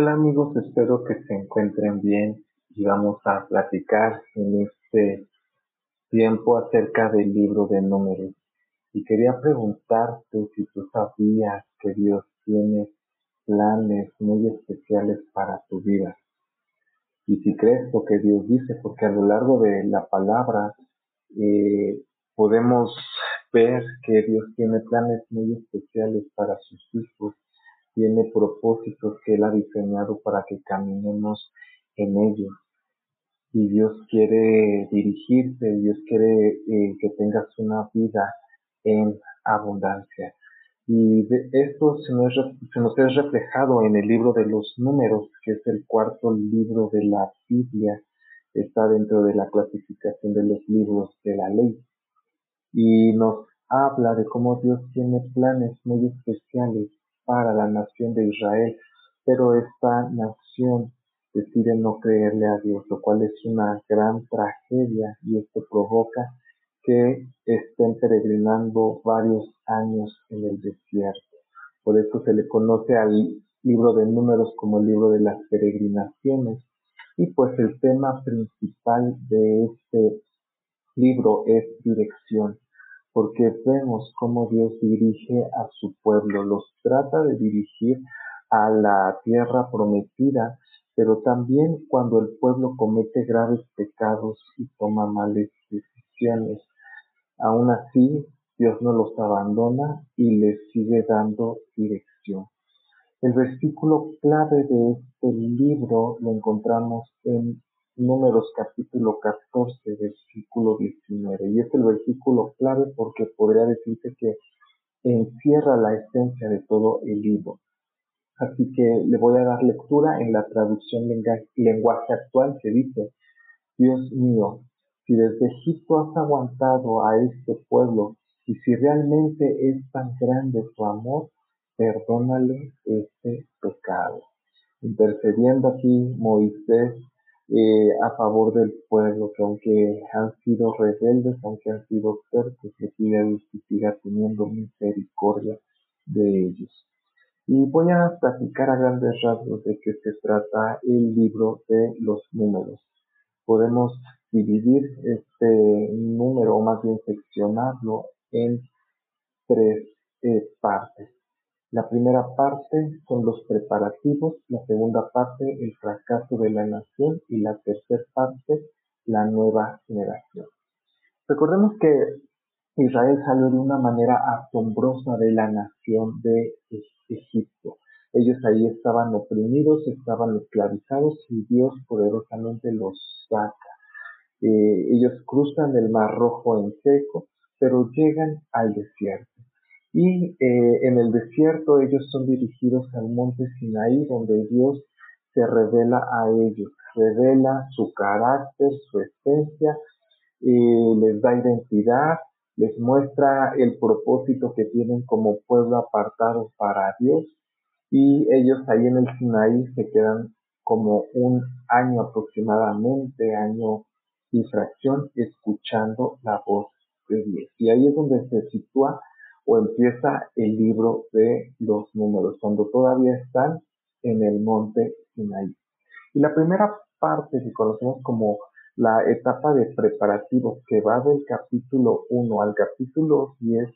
Hola amigos, espero que se encuentren bien y vamos a platicar en este tiempo acerca del libro de números. Y quería preguntarte si tú sabías que Dios tiene planes muy especiales para tu vida. Y si crees lo que Dios dice, porque a lo largo de la palabra eh, podemos ver que Dios tiene planes muy especiales para sus hijos tiene propósitos que Él ha diseñado para que caminemos en ellos. Y Dios quiere dirigirte, Dios quiere eh, que tengas una vida en abundancia. Y esto se nos, se nos es reflejado en el libro de los números, que es el cuarto libro de la Biblia, está dentro de la clasificación de los libros de la ley. Y nos habla de cómo Dios tiene planes muy especiales para la nación de Israel, pero esta nación decide no creerle a Dios, lo cual es una gran tragedia y esto provoca que estén peregrinando varios años en el desierto. Por eso se le conoce al libro de números como el libro de las peregrinaciones. Y pues el tema principal de este libro es dirección porque vemos cómo Dios dirige a su pueblo, los trata de dirigir a la tierra prometida, pero también cuando el pueblo comete graves pecados y toma malas decisiones. Aún así, Dios no los abandona y les sigue dando dirección. El versículo clave de este libro lo encontramos en Números capítulo 14, versículo 19. Y es el versículo clave porque podría decirse que encierra la esencia de todo el libro. Así que le voy a dar lectura en la traducción lenguaje actual que dice, Dios mío, si desde Egipto has aguantado a este pueblo y si realmente es tan grande tu amor, perdónale este pecado. Intercediendo aquí Moisés eh, a favor del pueblo, que aunque han sido rebeldes, aunque han sido tercos, le pide a Dios que siga teniendo misericordia de ellos. Y voy a platicar a grandes rasgos de qué se trata el libro de los números. Podemos dividir este número, o más bien seccionarlo, en tres eh, partes. La primera parte son los preparativos, la segunda parte el fracaso de la nación y la tercera parte la nueva generación. Recordemos que Israel salió de una manera asombrosa de la nación de Egipto. Ellos ahí estaban oprimidos, estaban esclavizados y Dios poderosamente los saca. Eh, ellos cruzan el Mar Rojo en seco, pero llegan al desierto. Y eh, en el desierto ellos son dirigidos al monte Sinaí, donde Dios se revela a ellos, revela su carácter, su esencia, les da identidad, les muestra el propósito que tienen como pueblo apartado para Dios y ellos ahí en el Sinaí se quedan como un año aproximadamente, año y fracción, escuchando la voz de Dios. Y ahí es donde se sitúa o empieza el libro de los números, cuando todavía están en el monte Sinaí. Y la primera parte que conocemos como la etapa de preparativos que va del capítulo 1 al capítulo 10,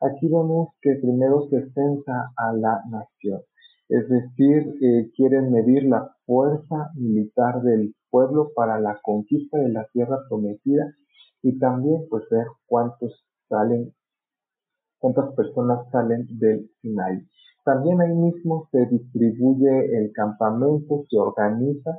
aquí vemos que primero se censa a la nación, es decir, eh, quieren medir la fuerza militar del pueblo para la conquista de la tierra prometida y también pues ver cuántos salen cuántas personas salen del Sinai. También ahí mismo se distribuye el campamento, se organiza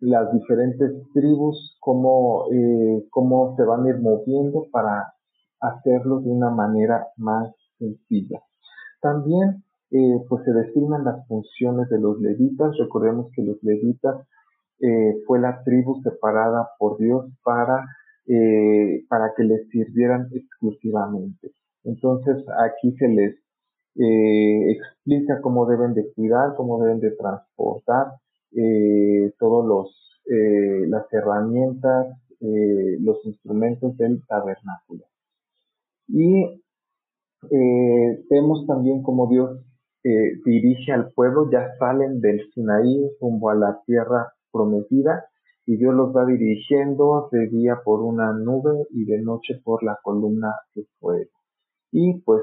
las diferentes tribus, cómo, eh, cómo se van a ir moviendo para hacerlo de una manera más sencilla. También eh, pues se designan las funciones de los levitas. Recordemos que los levitas eh, fue la tribu separada por Dios para, para que les sirvieran exclusivamente. Entonces aquí se les eh, explica cómo deben de cuidar, cómo deben de transportar eh, todos los eh, las herramientas, los instrumentos del tabernáculo. Y vemos también cómo Dios eh, dirige al pueblo, ya salen del Sinaí rumbo a la tierra prometida y Dios los va dirigiendo de día por una nube y de noche por la columna de fuego. Y pues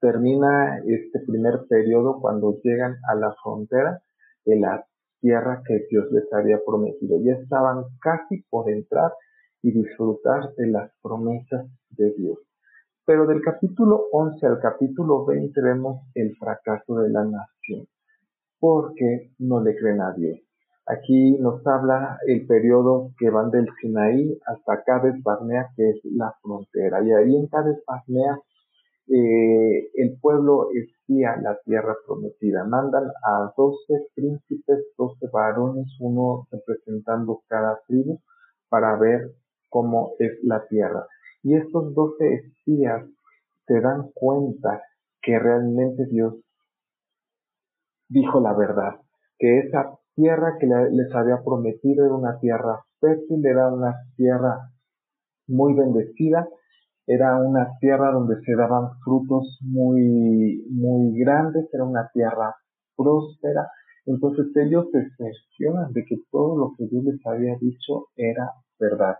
termina este primer periodo cuando llegan a la frontera de la tierra que Dios les había prometido. Ya estaban casi por entrar y disfrutar de las promesas de Dios. Pero del capítulo 11 al capítulo 20 vemos el fracaso de la nación, porque no le creen a Dios. Aquí nos habla el periodo que van del Sinaí hasta Cades Barnea, que es la frontera. Y ahí en Cades Barnea eh, el pueblo espía la tierra prometida. Mandan a doce príncipes, doce varones, uno representando cada tribu, para ver cómo es la tierra. Y estos doce espías se dan cuenta que realmente Dios dijo la verdad, que esa tierra que les había prometido era una tierra fértil, era una tierra muy bendecida, era una tierra donde se daban frutos muy, muy grandes, era una tierra próspera. Entonces ellos se cercioran de que todo lo que Dios les había dicho era verdad.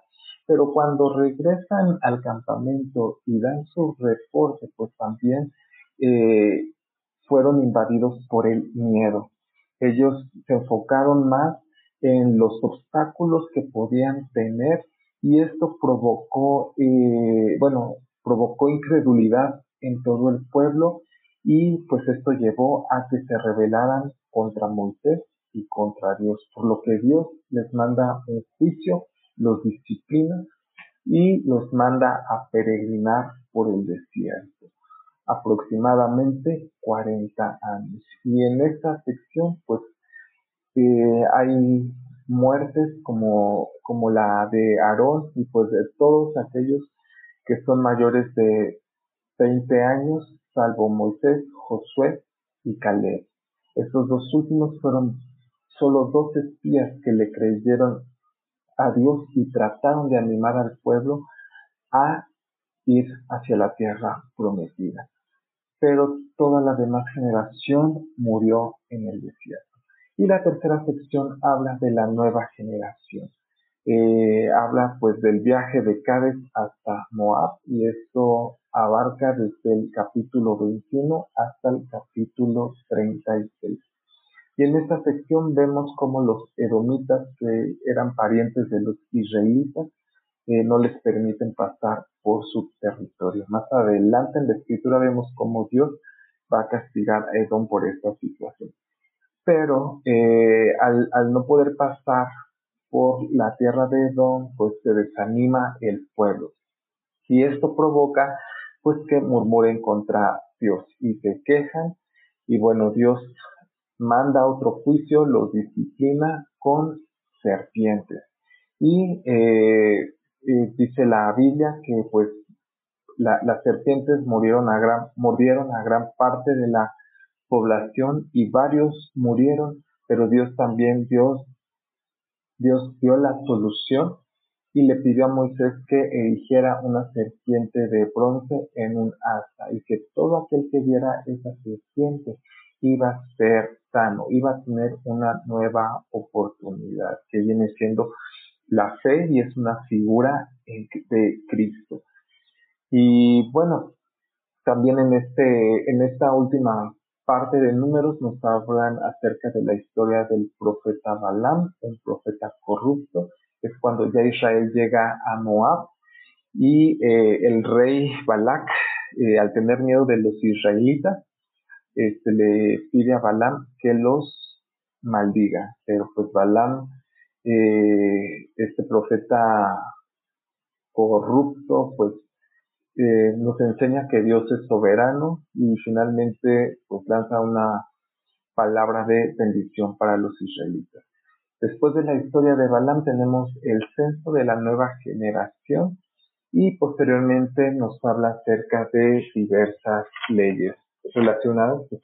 Pero cuando regresan al campamento y dan su reporte, pues también eh, fueron invadidos por el miedo. Ellos se enfocaron más en los obstáculos que podían tener y esto provocó, eh, bueno, provocó incredulidad en todo el pueblo y pues esto llevó a que se rebelaran contra Moisés y contra Dios, por lo que Dios les manda un juicio, los disciplina y los manda a peregrinar por el desierto, aproximadamente 40 años. Y en esta sección pues eh, hay muertes como, como la de Aarón y pues de todos aquellos que son mayores de 20 años, salvo Moisés, Josué y Caleb. Estos dos últimos fueron solo dos espías que le creyeron a Dios y trataron de animar al pueblo a ir hacia la tierra prometida. Pero toda la demás generación murió en el desierto. Y la tercera sección habla de la nueva generación. Eh, habla pues del viaje de Cádiz hasta Moab y esto abarca desde el capítulo 21 hasta el capítulo 36. Y en esta sección vemos cómo los edomitas, que eran parientes de los israelitas, no les permiten pasar por su territorio. Más adelante en la escritura vemos cómo Dios va a castigar a Edom por esta situación pero eh, al, al, no poder pasar por la tierra de Edom, pues se desanima el pueblo. Y esto provoca pues que murmuren contra Dios y se quejan y bueno, Dios manda otro juicio, los disciplina con serpientes. Y eh, dice la Biblia que pues las serpientes murieron a gran, murieron a gran parte de la población y varios murieron, pero Dios también Dios, Dios dio la solución y le pidió a Moisés que erigiera una serpiente de bronce en un asta y que todo aquel que viera esa serpiente iba a ser sano, iba a tener una nueva oportunidad que viene siendo la fe y es una figura de Cristo. Y bueno, también en este, en esta última parte de números nos hablan acerca de la historia del profeta Balaam, un profeta corrupto, es cuando ya Israel llega a Moab y eh, el rey Balak, eh, al tener miedo de los israelitas, este, le pide a Balaam que los maldiga, pero pues Balaam, eh, este profeta corrupto, pues eh, nos enseña que Dios es soberano y finalmente pues lanza una palabra de bendición para los israelitas. Después de la historia de Balaam tenemos el censo de la nueva generación y posteriormente nos habla acerca de diversas leyes relacionadas pues,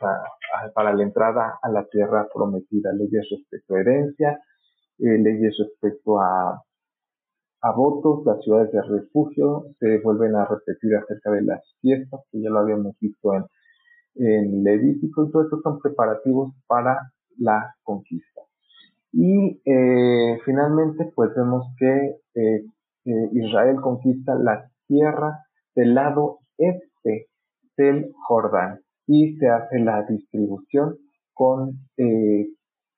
para la entrada a la tierra prometida, leyes respecto a herencia, eh, leyes respecto a a votos, las ciudades de refugio se vuelven a repetir acerca de las fiestas, que ya lo habíamos visto en en Levítico y todo esto son preparativos para la conquista. Y eh, finalmente, pues vemos que eh, Israel conquista la tierra del lado este del Jordán y se hace la distribución con eh,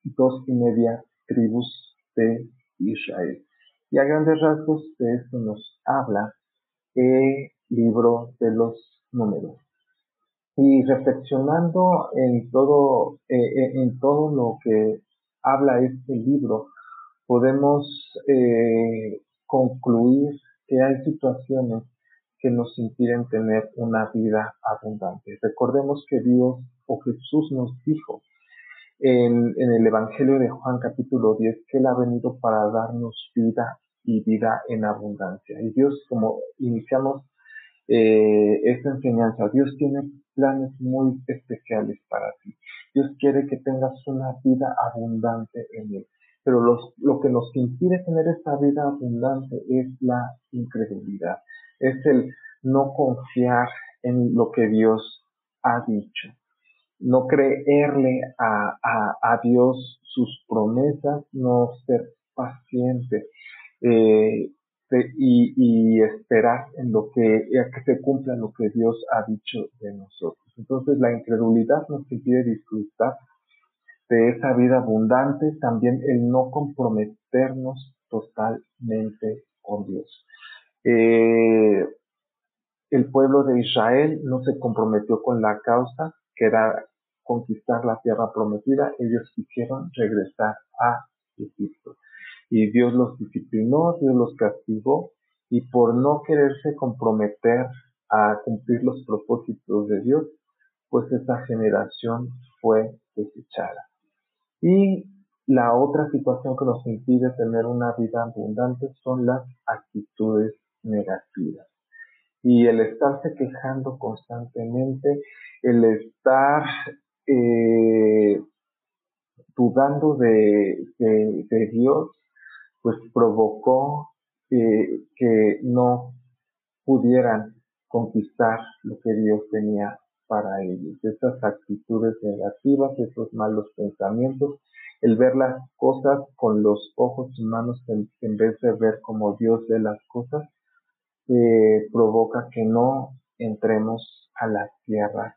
dos y media tribus de Israel. Y a grandes rasgos de esto nos habla el libro de los números. Y reflexionando en todo, eh, eh, en todo lo que habla este libro, podemos concluir que hay situaciones que nos impiden tener una vida abundante. Recordemos que Dios o Jesús nos dijo en, el Evangelio de Juan capítulo 10 que Él ha venido para darnos vida y vida en abundancia. Y Dios, como iniciamos eh, esta enseñanza, Dios tiene planes muy especiales para ti. Dios quiere que tengas una vida abundante en Él. Pero lo que nos impide tener esta vida abundante es la incredulidad. Es el no confiar en lo que Dios ha dicho no creerle a, a, Dios sus promesas, no ser paciente eh, y, y, esperar en lo que, que se cumpla lo que Dios ha dicho de nosotros. Entonces la incredulidad nos impide disfrutar de esa vida abundante, también el no comprometernos totalmente con Dios. Eh, el pueblo de Israel no se comprometió con la causa, que era conquistar la tierra prometida, ellos quisieron regresar a Egipto. Y Dios los disciplinó, Dios los castigó, y por no quererse comprometer a cumplir los propósitos de Dios, pues esa generación fue desechada. Y la otra situación que nos impide tener una vida abundante son las actitudes negativas y el estarse quejando constantemente, el estar eh, dudando de, de, Dios, pues provocó que no pudieran conquistar lo que Dios tenía para ellos. Esas actitudes negativas, esos malos pensamientos, el ver las cosas con los ojos humanos en, vez de ver como Dios ve las cosas, eh, provoca que no entremos a la tierra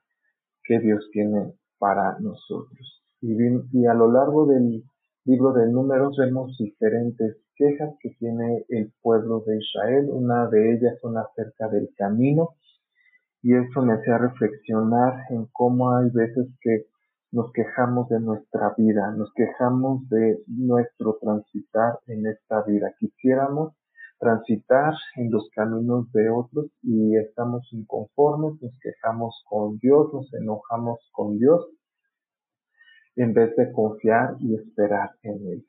que Dios tiene para nosotros. Y, a lo largo del libro de números vemos diferentes quejas que tiene el pueblo de Israel. Una de ellas son acerca del camino y eso me hacía reflexionar en cómo hay veces que nos quejamos de nuestra vida, nos quejamos de nuestro transitar en esta vida. Quisiéramos transitar en los caminos de otros y estamos inconformes, nos quejamos con Dios, nos enojamos con Dios, en vez de confiar y esperar en Él.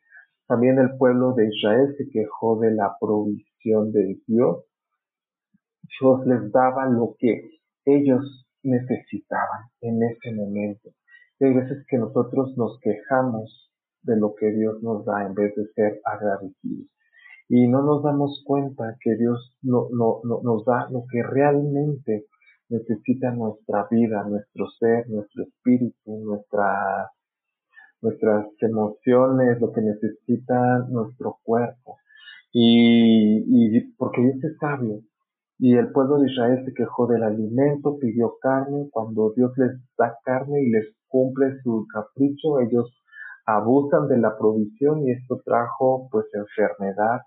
También el pueblo de Israel se quejó de la provisión de Dios. Dios les daba lo que ellos necesitaban en ese momento. hay veces que nosotros nos quejamos de lo que Dios nos da en vez de ser agradecidos y no nos damos cuenta que Dios no, no, nos da lo que realmente necesita nuestra vida, nuestro ser, nuestro espíritu, nuestra, nuestras emociones, lo que necesita nuestro cuerpo. Y, y porque Dios es sabio. Y el pueblo de Israel se quejó del alimento, pidió carne. Cuando Dios les da carne y les cumple su capricho, ellos abusan de la provisión y esto trajo pues enfermedad,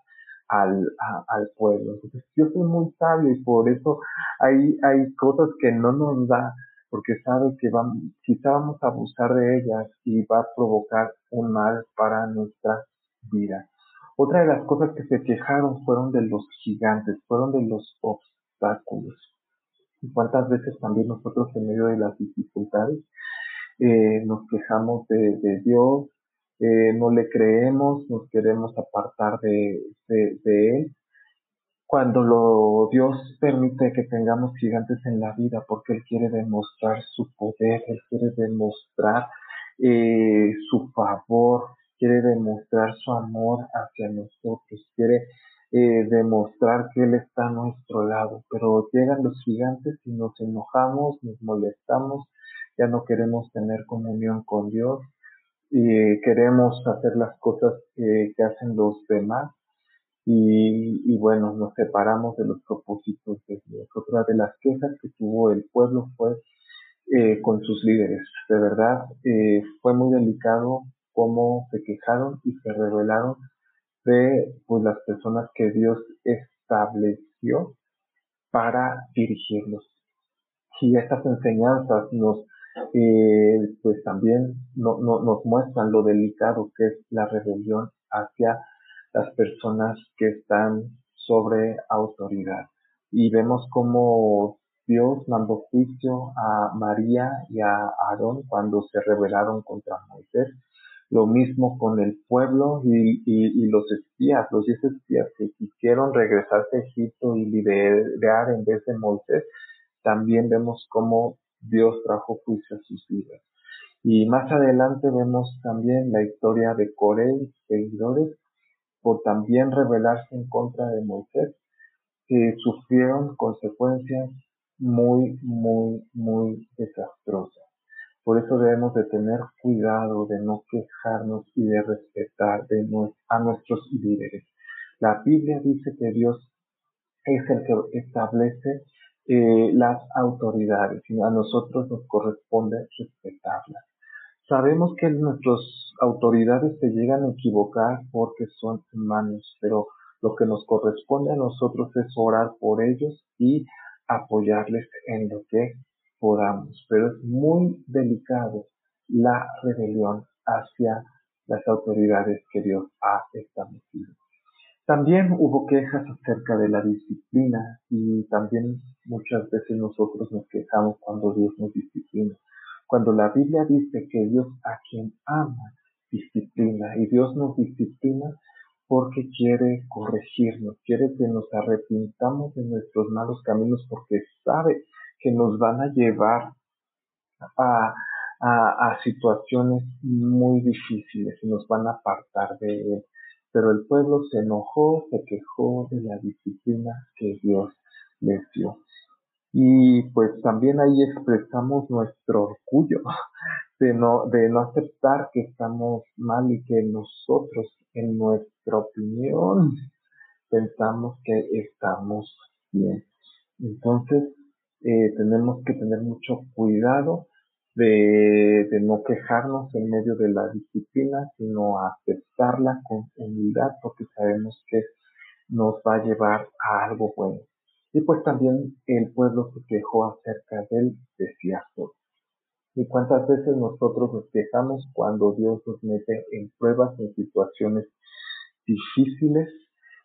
al, al pueblo. Entonces, yo soy muy sabio y por eso hay, hay cosas que no nos da, porque sabe que vamos, quizá vamos a abusar de ellas y va a provocar un mal para nuestra vida. Otra de las cosas que se quejaron fueron de los gigantes, fueron de los obstáculos. ¿Y cuántas veces también nosotros en medio de las dificultades eh, nos quejamos de, de Dios, eh, no le creemos, nos queremos apartar de, de, Él. Cuando lo, Dios permite que tengamos gigantes en la vida, porque Él quiere demostrar su poder, Él quiere demostrar eh, su favor, quiere demostrar su amor hacia nosotros, quiere eh, demostrar que Él está a nuestro lado. Pero llegan los gigantes y nos enojamos, nos molestamos, ya no queremos tener comunión con Dios y queremos hacer las cosas que, hacen los demás y, bueno, nos separamos de los propósitos de Dios. Otra de las quejas que tuvo el pueblo fue eh, con sus líderes. De verdad, eh, fue muy delicado cómo se quejaron y se rebelaron de pues, las personas que Dios estableció para dirigirlos. Y estas enseñanzas nos, eh, pues también no, nos muestran lo delicado que es la rebelión hacia las personas que están sobre autoridad. Y vemos cómo Dios mandó juicio a María y a Aarón cuando se rebelaron contra Moisés lo mismo con el pueblo y, los espías, los diez espías que quisieron regresarse a Egipto y liderar en vez de Moisés, también vemos cómo Dios trajo juicio a sus vidas. Y más adelante vemos también la historia de Coré y seguidores por también rebelarse en contra de Moisés, que sufrieron consecuencias muy, muy, muy desastrosas. Por eso debemos de tener cuidado de no quejarnos y de respetar a nuestros líderes. La Biblia dice que Dios es el que establece eh, las autoridades y a nosotros nos corresponde respetarlas. Sabemos que nuestras autoridades se llegan a equivocar porque son humanos, pero lo que nos corresponde a nosotros es orar por ellos y apoyarles en lo que podamos, pero es muy delicado la rebelión hacia las autoridades que Dios ha establecido. También hubo quejas acerca de la disciplina y también muchas veces nosotros nos quejamos cuando Dios nos disciplina. Cuando la Biblia dice que Dios a quien ama disciplina y Dios nos disciplina porque quiere corregirnos, quiere que nos arrepintamos de nuestros malos caminos porque sabe que nos van a llevar a, situaciones muy difíciles y nos van a apartar de él. Pero el pueblo se enojó, se quejó de la disciplina que Dios les dio. Y pues también ahí expresamos nuestro orgullo de no, de no aceptar que estamos mal y que nosotros, en nuestra opinión, pensamos que estamos bien. Entonces, eh, tenemos que tener mucho cuidado de, no quejarnos en medio de la disciplina, sino aceptarla con humildad porque sabemos que nos va a llevar a algo bueno. Y pues también el pueblo se quejó acerca del desierto. ¿Y cuántas veces nosotros nos quejamos cuando Dios nos mete en pruebas, en situaciones difíciles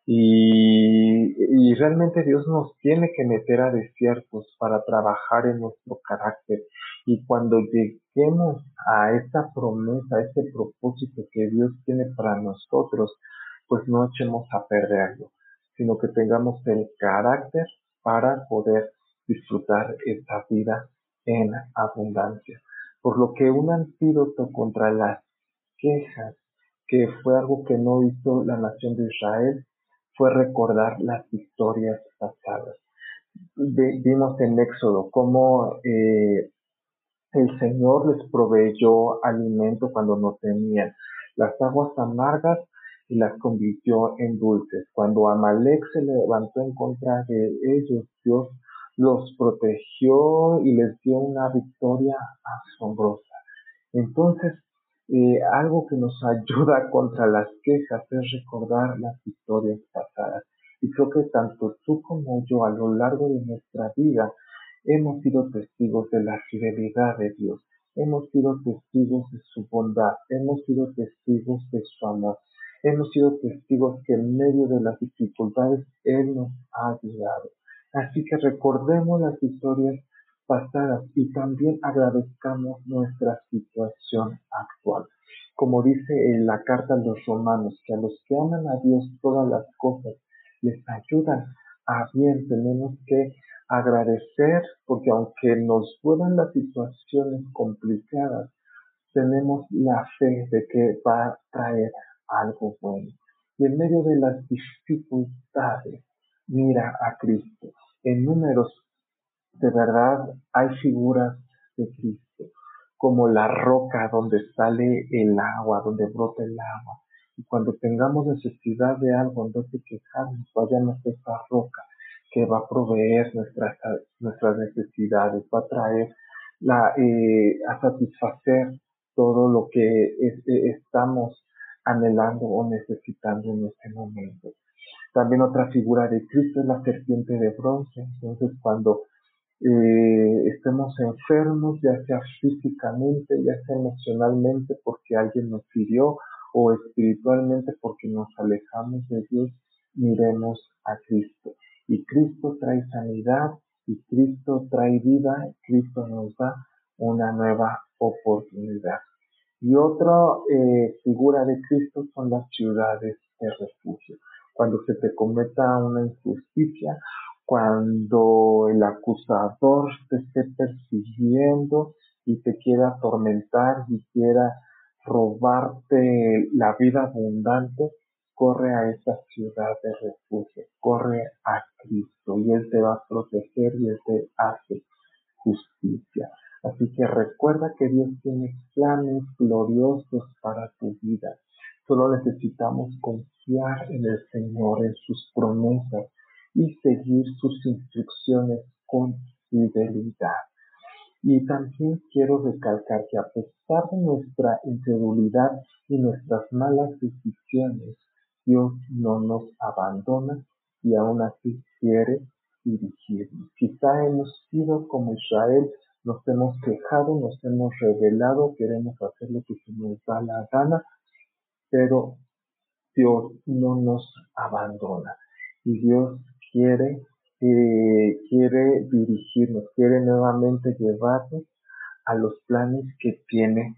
y, realmente Dios nos tiene que meter a desiertos para trabajar en nuestro carácter. Y cuando lleguemos a esta promesa, a este propósito que Dios tiene para nosotros, pues no echemos a perderlo, sino que tengamos el carácter para poder disfrutar esta vida en abundancia. Por lo que un antídoto contra las quejas, que fue algo que no hizo la nación de Israel, fue recordar las historias pasadas. vimos en Éxodo cómo eh, el Señor les proveyó alimento cuando no tenían las aguas amargas y las convirtió en dulces. Cuando Amalek se levantó en contra de ellos, Dios los protegió y les dio una victoria asombrosa. Entonces, eh, algo que nos ayuda contra las quejas es recordar las historias pasadas. Y creo que tanto tú como yo a lo largo de nuestra vida hemos sido testigos de la fidelidad de Dios, hemos sido testigos de su bondad, hemos sido testigos de su amor, hemos sido testigos que en medio de las dificultades Él nos ha ayudado. Así que recordemos las historias pasadas y también agradezcamos nuestra situación actual. Como dice en la carta a los romanos, que a los que aman a Dios todas las cosas les ayudan a bien, tenemos que agradecer porque aunque nos puedan las situaciones complicadas, tenemos la fe de que va a traer algo bueno. Y en medio de las dificultades, mira a Cristo. En números de verdad hay figuras de Cristo. como la roca donde sale el agua, donde brota el agua. Y cuando tengamos necesidad de algo, en vez de quejarnos, vayamos a esa roca que va a proveer nuestras, nuestras necesidades, va a traer la, eh, a satisfacer todo lo que eh, estamos anhelando o necesitando en este momento. También otra figura de Cristo es la serpiente de bronce. Entonces, cuando eh, estemos enfermos, ya sea físicamente, ya sea emocionalmente, porque alguien nos hirió, o espiritualmente porque nos alejamos de Dios, miremos a Cristo. Y Cristo trae sanidad, y Cristo trae vida, Cristo nos da una nueva oportunidad. Y otra eh, figura de Cristo son las ciudades de refugio. Cuando se te cometa una injusticia, cuando el acusador te esté persiguiendo y te quiera atormentar y quiera robarte la vida abundante, corre a esa ciudad de refugio, corre a Cristo y Él te va a proteger y Él te hace justicia. Así que recuerda que Dios tiene planes gloriosos para tu vida. Solo necesitamos confiar en el Señor, en sus promesas y seguir sus instrucciones con fidelidad. Y también quiero recalcar que a pesar de nuestra incredulidad y nuestras malas decisiones, Dios no nos abandona y aún así quiere dirigirnos. Quizá hemos sido como Israel nos hemos quejado, nos hemos revelado, queremos hacer lo que se nos da la gana, pero Dios no nos abandona y Dios quiere, eh, quiere dirigirnos, quiere nuevamente llevarnos a los planes que tiene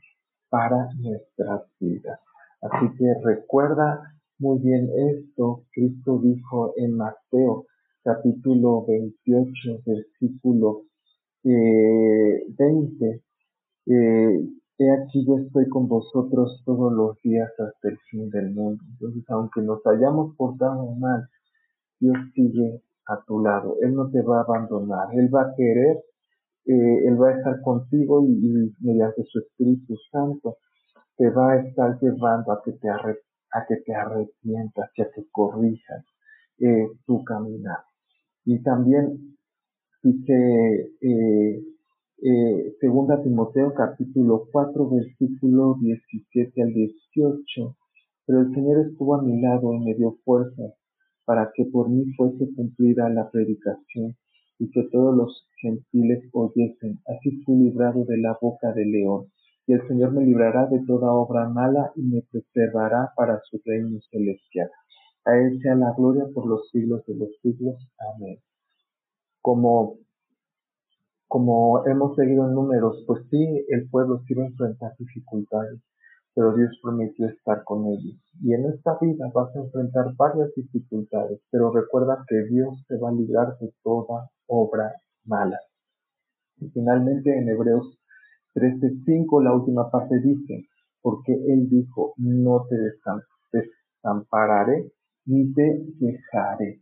para nuestras vidas. Así que recuerda muy bien esto, Cristo dijo en Mateo capítulo 28, versículo eh, 20, eh, he aquí yo estoy con vosotros todos los días hasta el fin del mundo. Entonces, aunque nos hayamos portado mal, Dios sigue a tu lado. Él no te va a abandonar. Él va a querer, eh, Él va a estar contigo y, mediante su Espíritu Santo te va a estar llevando a que te, a que te arrepientas y a que corrijas eh, tu caminar. Y también Dice eh, eh, Segunda Timoteo capítulo 4 versículo 17 al 18. Pero el Señor estuvo a mi lado y me dio fuerza para que por mí fuese cumplida la predicación y que todos los gentiles oyesen. Así fui librado de la boca del león. Y el Señor me librará de toda obra mala y me preservará para su reino celestial. A Él sea la gloria por los siglos de los siglos. Amén como, como hemos seguido en números, pues sí, el pueblo sí va a enfrentar dificultades, pero Dios prometió estar con ellos. Y en esta vida vas a enfrentar varias dificultades, pero recuerda que Dios te va a librar de toda obra mala. Y finalmente en Hebreos 13:5 la última parte dice, porque Él dijo, no te desampararé ni te dejaré.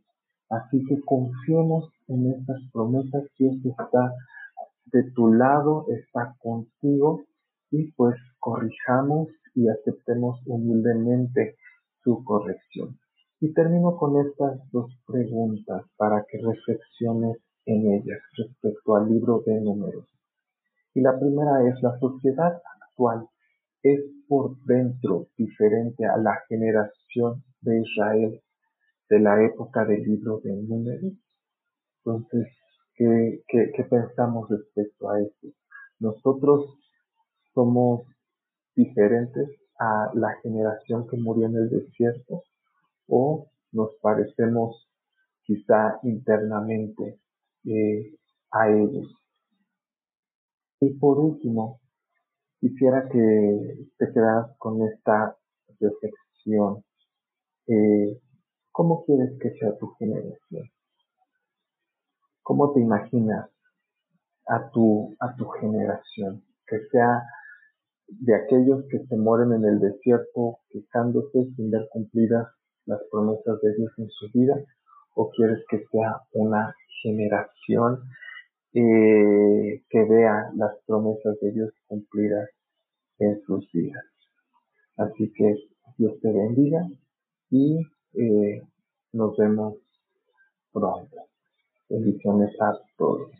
Así que confiemos en estas promesas. Dios está de tu lado, está contigo y pues corrijamos y aceptemos humildemente su corrección. Y termino con estas dos preguntas para que reflexiones en ellas respecto al libro de números. Y la primera es, ¿la sociedad actual es por dentro diferente a la generación de Israel de la época del libro de números. Entonces, ¿qué, pensamos respecto a esto? Nosotros somos diferentes a la generación que murió en el desierto o nos parecemos quizá internamente eh, a ellos. Y por último, quisiera que te quedaras con esta reflexión. Eh, ¿Cómo quieres que sea tu generación? ¿Cómo te imaginas a tu, a tu generación? Que sea de aquellos que se mueren en el desierto quejándose sin ver cumplidas las promesas de Dios en su vida? ¿O quieres que sea una generación eh, que vea las promesas de Dios cumplidas en sus vidas? Así que Dios te bendiga y eh, nos vemos pronto. Bendiciones a todos.